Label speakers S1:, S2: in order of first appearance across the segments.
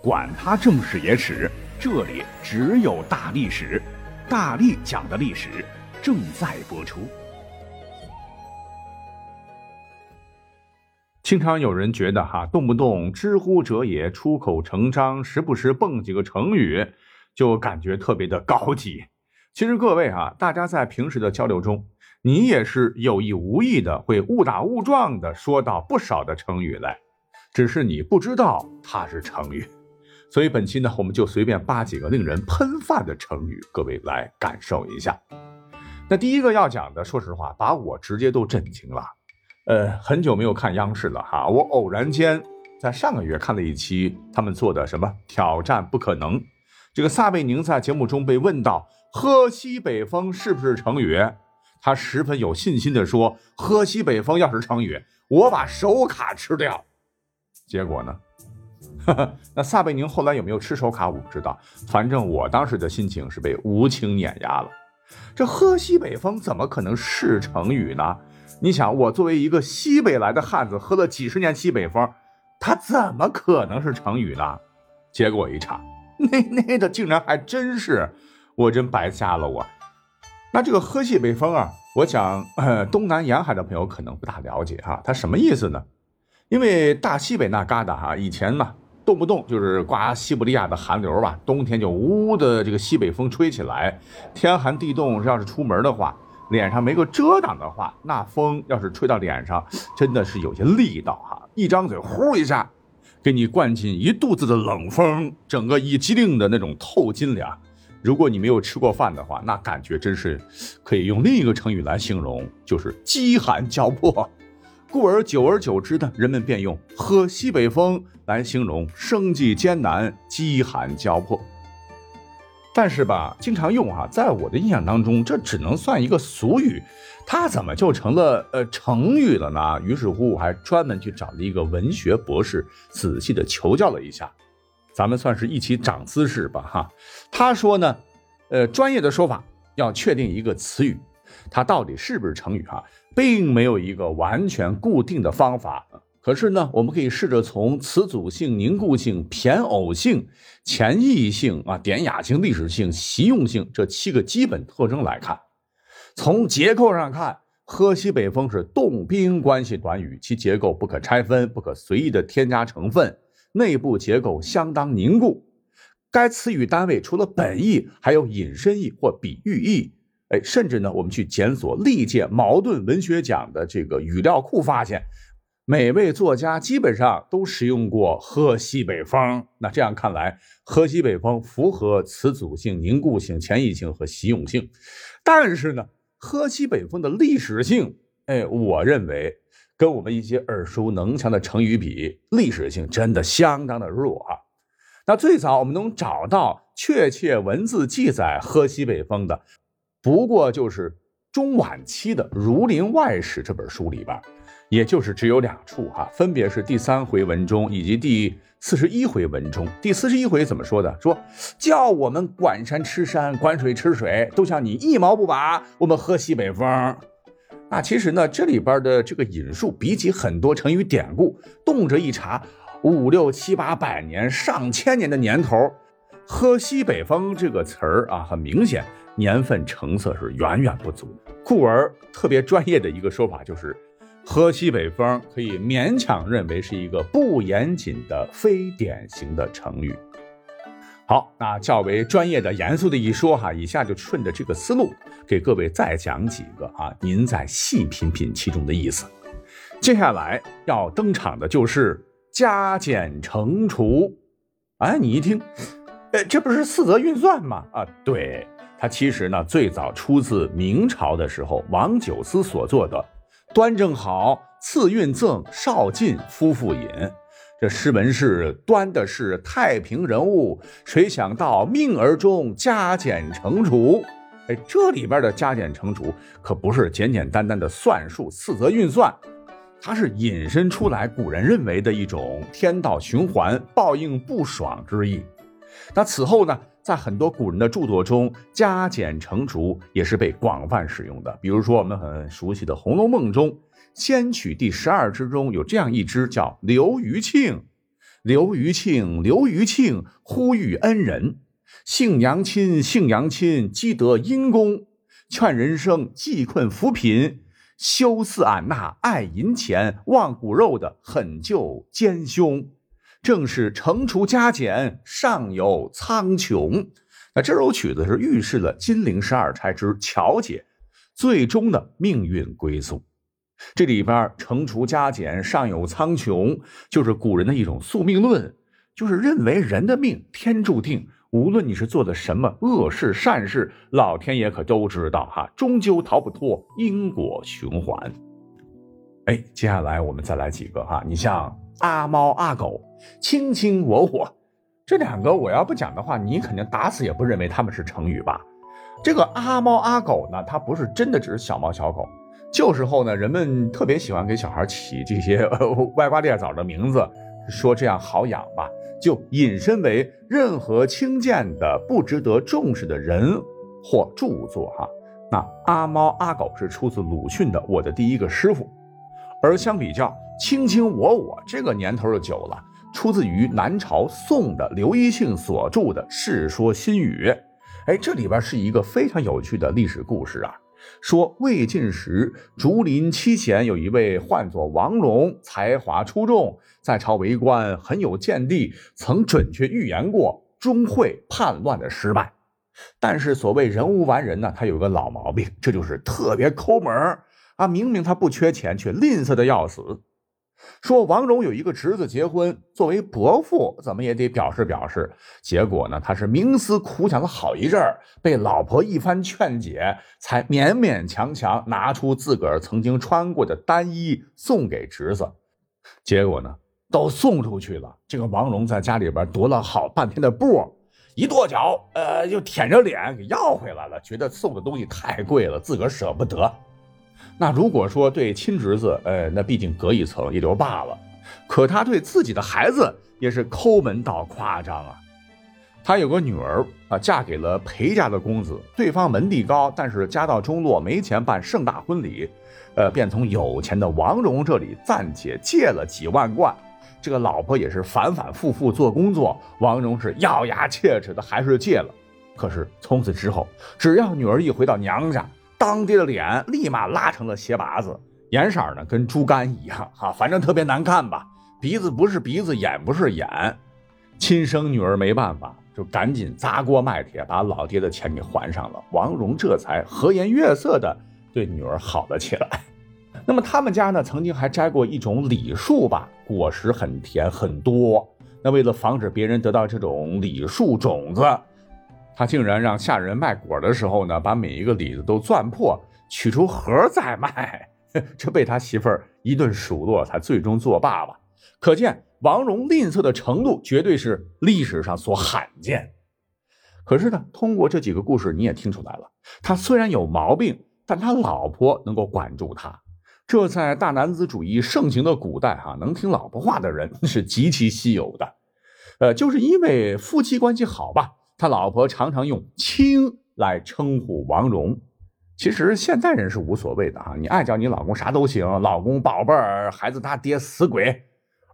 S1: 管他正史野史，这里只有大历史，大力讲的历史正在播出。经常有人觉得哈，动不动“知乎者也”，出口成章，时不时蹦几个成语，就感觉特别的高级。其实各位啊，大家在平时的交流中，你也是有意无意的会误打误撞的说到不少的成语来，只是你不知道它是成语。所以本期呢，我们就随便扒几个令人喷饭的成语，各位来感受一下。那第一个要讲的，说实话，把我直接都震惊了。呃，很久没有看央视了哈，我偶然间在上个月看了一期他们做的什么挑战不可能。这个撒贝宁在节目中被问到“喝西北风”是不是成语，他十分有信心地说：“喝西北风要是成语，我把手卡吃掉。”结果呢？那撒贝宁后来有没有吃手卡，我不知道。反正我当时的心情是被无情碾压了。这喝西北风怎么可能是成语呢？你想，我作为一个西北来的汉子，喝了几十年西北风，它怎么可能是成语呢？结果一查，那那的竟然还真是，我真白瞎了我。那这个喝西北风啊，我想东南沿海的朋友可能不大了解哈，它什么意思呢？因为大西北那旮瘩哈，以前嘛。动不动就是刮西伯利亚的寒流吧，冬天就呜呜的这个西北风吹起来，天寒地冻，要是出门的话，脸上没个遮挡的话，那风要是吹到脸上，真的是有些力道哈，一张嘴呼一下，给你灌进一肚子的冷风，整个一激灵的那种透心凉。如果你没有吃过饭的话，那感觉真是可以用另一个成语来形容，就是饥寒交迫。故而久而久之呢，人们便用“喝西北风”来形容生计艰难、饥寒交迫。但是吧，经常用哈，在我的印象当中，这只能算一个俗语，它怎么就成了呃成语了呢？于是乎，我还专门去找了一个文学博士，仔细的求教了一下，咱们算是一起长姿势吧哈。他说呢，呃，专业的说法要确定一个词语。它到底是不是成语哈，并没有一个完全固定的方法。可是呢，我们可以试着从词组性、凝固性、偏偶性、前义性啊、典雅性、历史性、习用性这七个基本特征来看。从结构上看，喝西北风是动宾关系短语，其结构不可拆分，不可随意的添加成分，内部结构相当凝固。该词语单位除了本意，还有引申义或比喻义。哎，甚至呢，我们去检索历届茅盾文学奖的这个语料库，发现每位作家基本上都使用过“喝西北风”。那这样看来，“喝西北风”符合词组性、凝固性、前移性和习用性。但是呢，“喝西北风”的历史性，哎，我认为跟我们一些耳熟能详的成语比，历史性真的相当的弱啊。那最早我们能找到确切文字记载“喝西北风”的。不过就是中晚期的《儒林外史》这本书里边，也就是只有两处哈，分别是第三回文中以及第四十一回文中。第四十一回怎么说的？说叫我们管山吃山，管水吃水，都像你一毛不拔，我们喝西北风。那其实呢，这里边的这个引述，比起很多成语典故，动辄一查五六七八百年、上千年的年头，喝西北风这个词儿啊，很明显。年份成色是远远不足的，故而特别专业的一个说法就是“喝西北风”，可以勉强认为是一个不严谨的非典型的成语。好，那较为专业的、严肃的一说哈，以下就顺着这个思路给各位再讲几个啊，您再细品品其中的意思。接下来要登场的就是加减乘除。哎，你一听，哎，这不是四则运算吗？啊，对。它其实呢，最早出自明朝的时候，王九思所作的《端正好赐运赠少进夫妇饮》。这诗文是端的是太平人物，谁想到命而中加减乘除？哎，这里边的加减乘除可不是简简单单的算术四则运算，它是引申出来古人认为的一种天道循环、报应不爽之意。那此后呢？在很多古人的著作中，加减乘除也是被广泛使用的。比如说，我们很熟悉的《红楼梦》中，仙曲第十二支中有这样一支叫刘余庆。刘余庆，刘余庆，呼吁恩人，幸娘亲，幸娘亲，积德因公，劝人生济困扶贫，休似俺那爱银钱、忘骨肉的狠救奸凶。正是惩除加减，上有苍穹。那这首曲子是预示了金陵十二钗之巧姐最终的命运归宿。这里边惩除加减，上有苍穹，就是古人的一种宿命论，就是认为人的命天注定，无论你是做的什么恶事善事，老天爷可都知道哈，终究逃不脱因果循环。哎，接下来我们再来几个哈，你像阿猫阿狗、卿卿我我这两个，我要不讲的话，你肯定打死也不认为他们是成语吧？这个阿猫阿狗呢，它不是真的只是小猫小狗。旧时候呢，人们特别喜欢给小孩起这些 歪瓜裂枣的名字，说这样好养吧，就引申为任何轻贱的、不值得重视的人或著作。哈，那阿猫阿狗是出自鲁迅的《我的第一个师傅》，而相比较卿卿我我，这个年头就久了，出自于南朝宋的刘一庆所著的《世说新语》。哎，这里边是一个非常有趣的历史故事啊。说魏晋时，竹林七贤有一位唤作王戎，才华出众，在朝为官很有见地，曾准确预言过钟会叛乱的失败。但是所谓人无完人呢，他有个老毛病，这就是特别抠门啊！明明他不缺钱，却吝啬的要死。说王戎有一个侄子结婚，作为伯父，怎么也得表示表示。结果呢，他是冥思苦想了好一阵儿，被老婆一番劝解，才勉勉强强拿出自个儿曾经穿过的单衣送给侄子。结果呢，都送出去了。这个王戎在家里边踱了好半天的步，一跺脚，呃，又舔着脸给要回来了，觉得送的东西太贵了，自个儿舍不得。那如果说对亲侄子，呃，那毕竟隔一层也就罢了，可他对自己的孩子也是抠门到夸张啊。他有个女儿啊，嫁给了裴家的公子，对方门第高，但是家道中落，没钱办盛大婚礼，呃，便从有钱的王荣这里暂且借了几万贯。这个老婆也是反反复复做工作，王荣是咬牙切齿的，还是借了。可是从此之后，只要女儿一回到娘家，当爹的脸立马拉成了鞋拔子，颜色呢跟猪肝一样，哈，反正特别难看吧。鼻子不是鼻子，眼不是眼，亲生女儿没办法，就赶紧砸锅卖铁把老爹的钱给还上了。王戎这才和颜悦色的对女儿好了起来。那么他们家呢，曾经还摘过一种李树吧，果实很甜很多。那为了防止别人得到这种李树种子。他竟然让下人卖果的时候呢，把每一个李子都攥破，取出核再卖。这被他媳妇儿一顿数落，才最终作罢吧。可见王戎吝啬的程度，绝对是历史上所罕见。可是呢，通过这几个故事，你也听出来了，他虽然有毛病，但他老婆能够管住他。这在大男子主义盛行的古代，哈，能听老婆话的人 是极其稀有的。呃，就是因为夫妻关系好吧。他老婆常常用“亲”来称呼王戎，其实现代人是无所谓的啊，你爱叫你老公啥都行，老公、宝贝儿、孩子他爹、死鬼。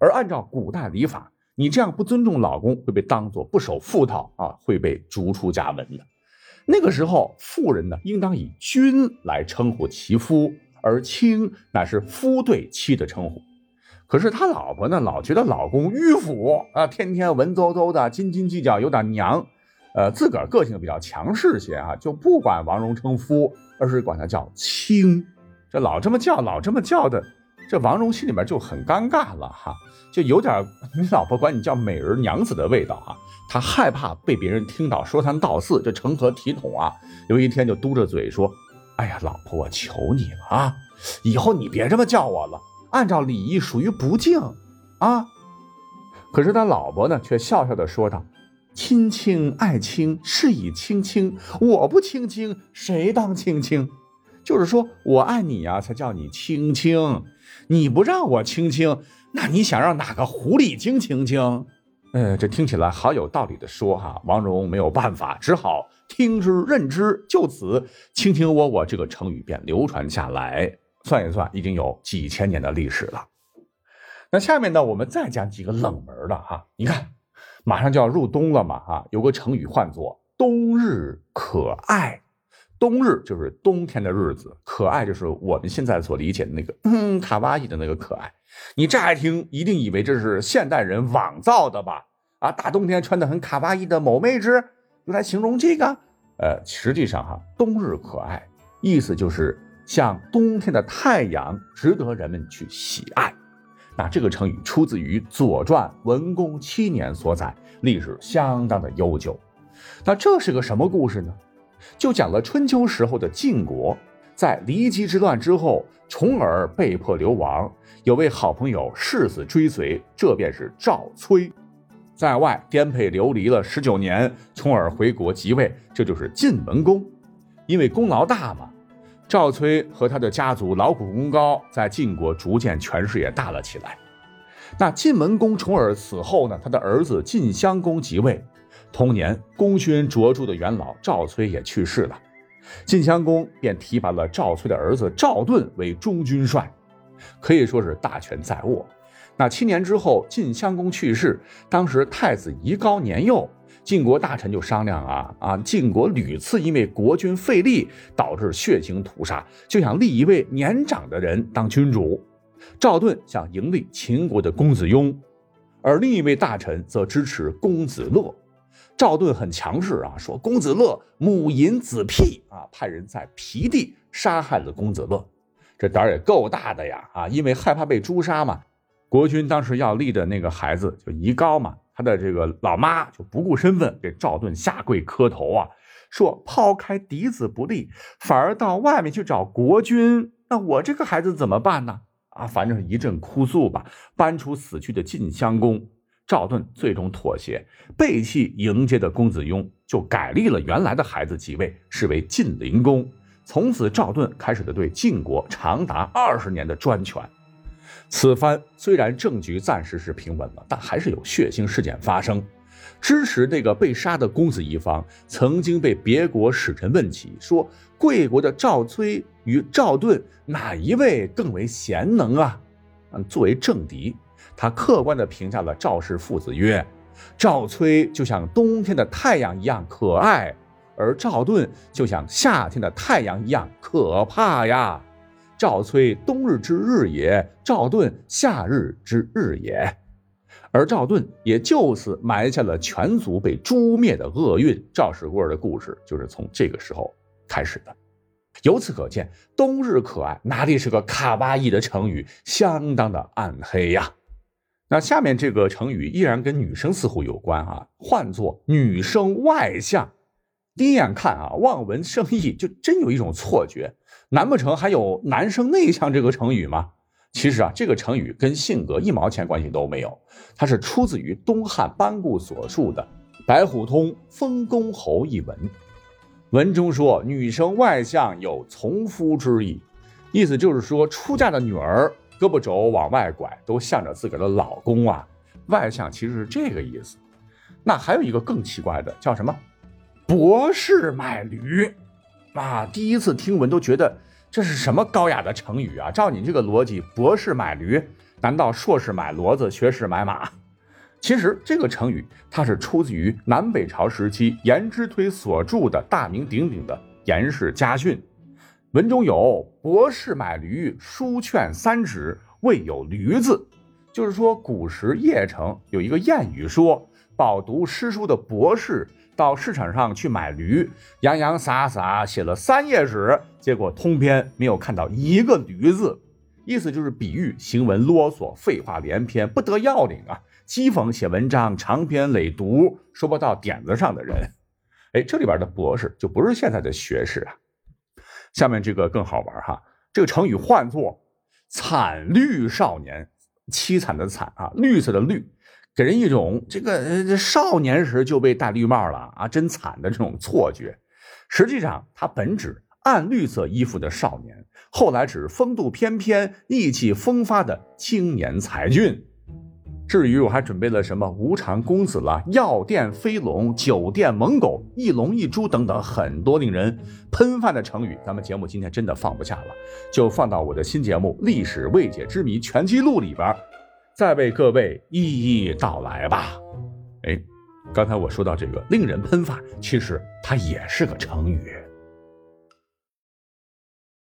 S1: 而按照古代礼法，你这样不尊重老公，会被当作不守妇道啊，会被逐出家门的。那个时候，妇人呢，应当以“君”来称呼其夫，而“亲”乃是夫对妻的称呼。可是他老婆呢，老觉得老公迂腐啊，天天文绉绉的，斤斤计较，有点娘。呃，自个儿个性比较强势些啊，就不管王戎称夫，而是管他叫卿。这老这么叫，老这么叫的，这王戎心里面就很尴尬了哈，就有点 你老婆管你叫美人娘子的味道啊。他害怕被别人听到说三道四，这成何体统啊？有一天就嘟着嘴说：“哎呀，老婆，我求你了啊，以后你别这么叫我了，按照礼仪属于不敬啊。”可是他老婆呢，却笑笑的说道。亲亲爱亲，是以亲亲。我不亲亲，谁当亲亲？就是说我爱你呀，才叫你亲亲。你不让我亲亲，那你想让哪个狐狸精亲亲？呃，这听起来好有道理的说哈。王戎没有办法，只好听之任之。就此，卿卿我我这个成语便流传下来。算一算，已经有几千年的历史了。那下面呢，我们再讲几个冷门的哈。你看，马上就要入冬了嘛，哈，有个成语唤作“冬日可爱”。冬日就是冬天的日子，可爱就是我们现在所理解的那个嗯卡哇伊的那个可爱。你乍一听，一定以为这是现代人网造的吧？啊，大冬天穿的很卡哇伊的某妹纸，用来形容这个？呃，实际上哈，冬日可爱，意思就是像冬天的太阳，值得人们去喜爱。那这个成语出自于《左传》文公七年所载，历史相当的悠久。那这是个什么故事呢？就讲了春秋时候的晋国，在骊姬之乱之后，重耳被迫流亡，有位好朋友誓死追随，这便是赵崔。在外颠沛流离了十九年，重耳回国即位，这就是晋文公。因为功劳大嘛，赵崔和他的家族劳苦功高，在晋国逐渐权势也大了起来。那晋文公重耳死后呢，他的儿子晋襄公即位。同年，功勋卓著的元老赵崔也去世了，晋襄公便提拔了赵崔的儿子赵盾为中军帅，可以说是大权在握。那七年之后，晋襄公去世，当时太子夷高年幼，晋国大臣就商量啊啊，晋国屡次因为国君废立，导致血腥屠杀，就想立一位年长的人当君主。赵盾想迎立秦国的公子雍，而另一位大臣则支持公子乐。赵盾很强势啊，说公子乐母淫子辟啊，派人在皮地杀害了公子乐，这胆儿也够大的呀啊！因为害怕被诛杀嘛，国君当时要立的那个孩子就夷高嘛，他的这个老妈就不顾身份给赵盾下跪磕头啊，说抛开嫡子不立，反而到外面去找国君，那我这个孩子怎么办呢？啊，反正是一阵哭诉吧，搬出死去的晋襄公。赵盾最终妥协，背弃迎接的公子雍，就改立了原来的孩子即位，是为晋灵公。从此，赵盾开始了对晋国长达二十年的专权。此番虽然政局暂时是平稳了，但还是有血腥事件发生。支持这个被杀的公子一方，曾经被别国使臣问起，说贵国的赵崔与赵盾哪一位更为贤能啊？作为政敌。他客观地评价了赵氏父子曰：“赵崔就像冬天的太阳一样可爱，而赵盾就像夏天的太阳一样可怕呀。赵崔冬日之日也，赵盾夏日之日也。而赵盾也就此埋下了全族被诛灭的厄运。赵氏孤儿的故事就是从这个时候开始的。由此可见，冬日可爱哪里是个卡哇伊的成语，相当的暗黑呀。”那下面这个成语依然跟女生似乎有关啊，唤作“女生外向”。第一眼看啊，望文生义，就真有一种错觉，难不成还有“男生内向”这个成语吗？其实啊，这个成语跟性格一毛钱关系都没有，它是出自于东汉班固所述的《白虎通封公侯》一文。文中说：“女生外向，有从夫之意。”意思就是说，出嫁的女儿。胳膊肘往外拐，都向着自个儿的老公啊，外向其实是这个意思。那还有一个更奇怪的，叫什么？博士买驴啊！第一次听闻都觉得这是什么高雅的成语啊？照你这个逻辑，博士买驴，难道硕士买骡子，学士买马？其实这个成语它是出自于南北朝时期颜之推所著的大名鼎鼎的《颜氏家训》。文中有“博士买驴，书劝三指，未有驴字”，就是说古时邺城有一个谚语说，饱读诗书的博士到市场上去买驴，洋洋洒洒写了三页纸，结果通篇没有看到一个驴字，意思就是比喻行文啰嗦，废话连篇，不得要领啊，讥讽写文章长篇累牍，说不到点子上的人。哎，这里边的博士就不是现在的学士啊。下面这个更好玩哈，这个成语唤作“惨绿少年”，凄惨的惨啊，绿色的绿，给人一种这个少年时就被戴绿帽了啊，真惨的这种错觉。实际上，他本指暗绿色衣服的少年，后来指风度翩翩、意气风发的青年才俊。至于我还准备了什么无常公子啦、药店飞龙、酒店猛狗、一龙一猪等等很多令人喷饭的成语，咱们节目今天真的放不下了，就放到我的新节目《历史未解之谜全记录》里边。再为各位一一道来吧。哎，刚才我说到这个“令人喷发”，其实它也是个成语。